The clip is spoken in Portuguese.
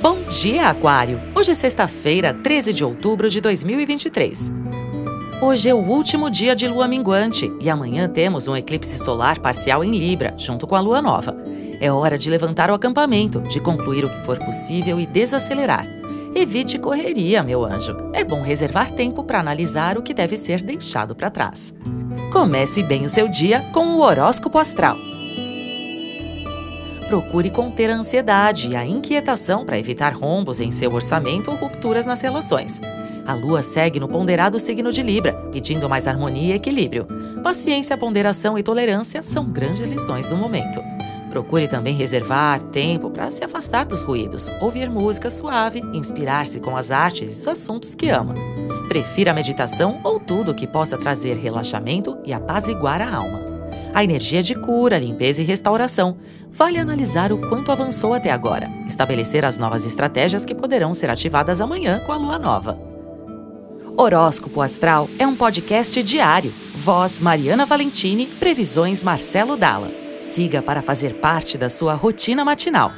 Bom dia, Aquário! Hoje é sexta-feira, 13 de outubro de 2023. Hoje é o último dia de lua minguante e amanhã temos um eclipse solar parcial em Libra, junto com a lua nova. É hora de levantar o acampamento, de concluir o que for possível e desacelerar. Evite correria, meu anjo. É bom reservar tempo para analisar o que deve ser deixado para trás. Comece bem o seu dia com o horóscopo astral. Procure conter a ansiedade e a inquietação para evitar rombos em seu orçamento ou rupturas nas relações. A lua segue no ponderado signo de Libra, pedindo mais harmonia e equilíbrio. Paciência, ponderação e tolerância são grandes lições do momento. Procure também reservar tempo para se afastar dos ruídos, ouvir música suave, inspirar-se com as artes e os assuntos que ama. Prefira a meditação ou tudo que possa trazer relaxamento e apaziguar a alma. A energia de cura, limpeza e restauração. Vale analisar o quanto avançou até agora, estabelecer as novas estratégias que poderão ser ativadas amanhã com a lua nova. Horóscopo Astral é um podcast diário. Voz Mariana Valentini, previsões Marcelo Dalla. Siga para fazer parte da sua rotina matinal.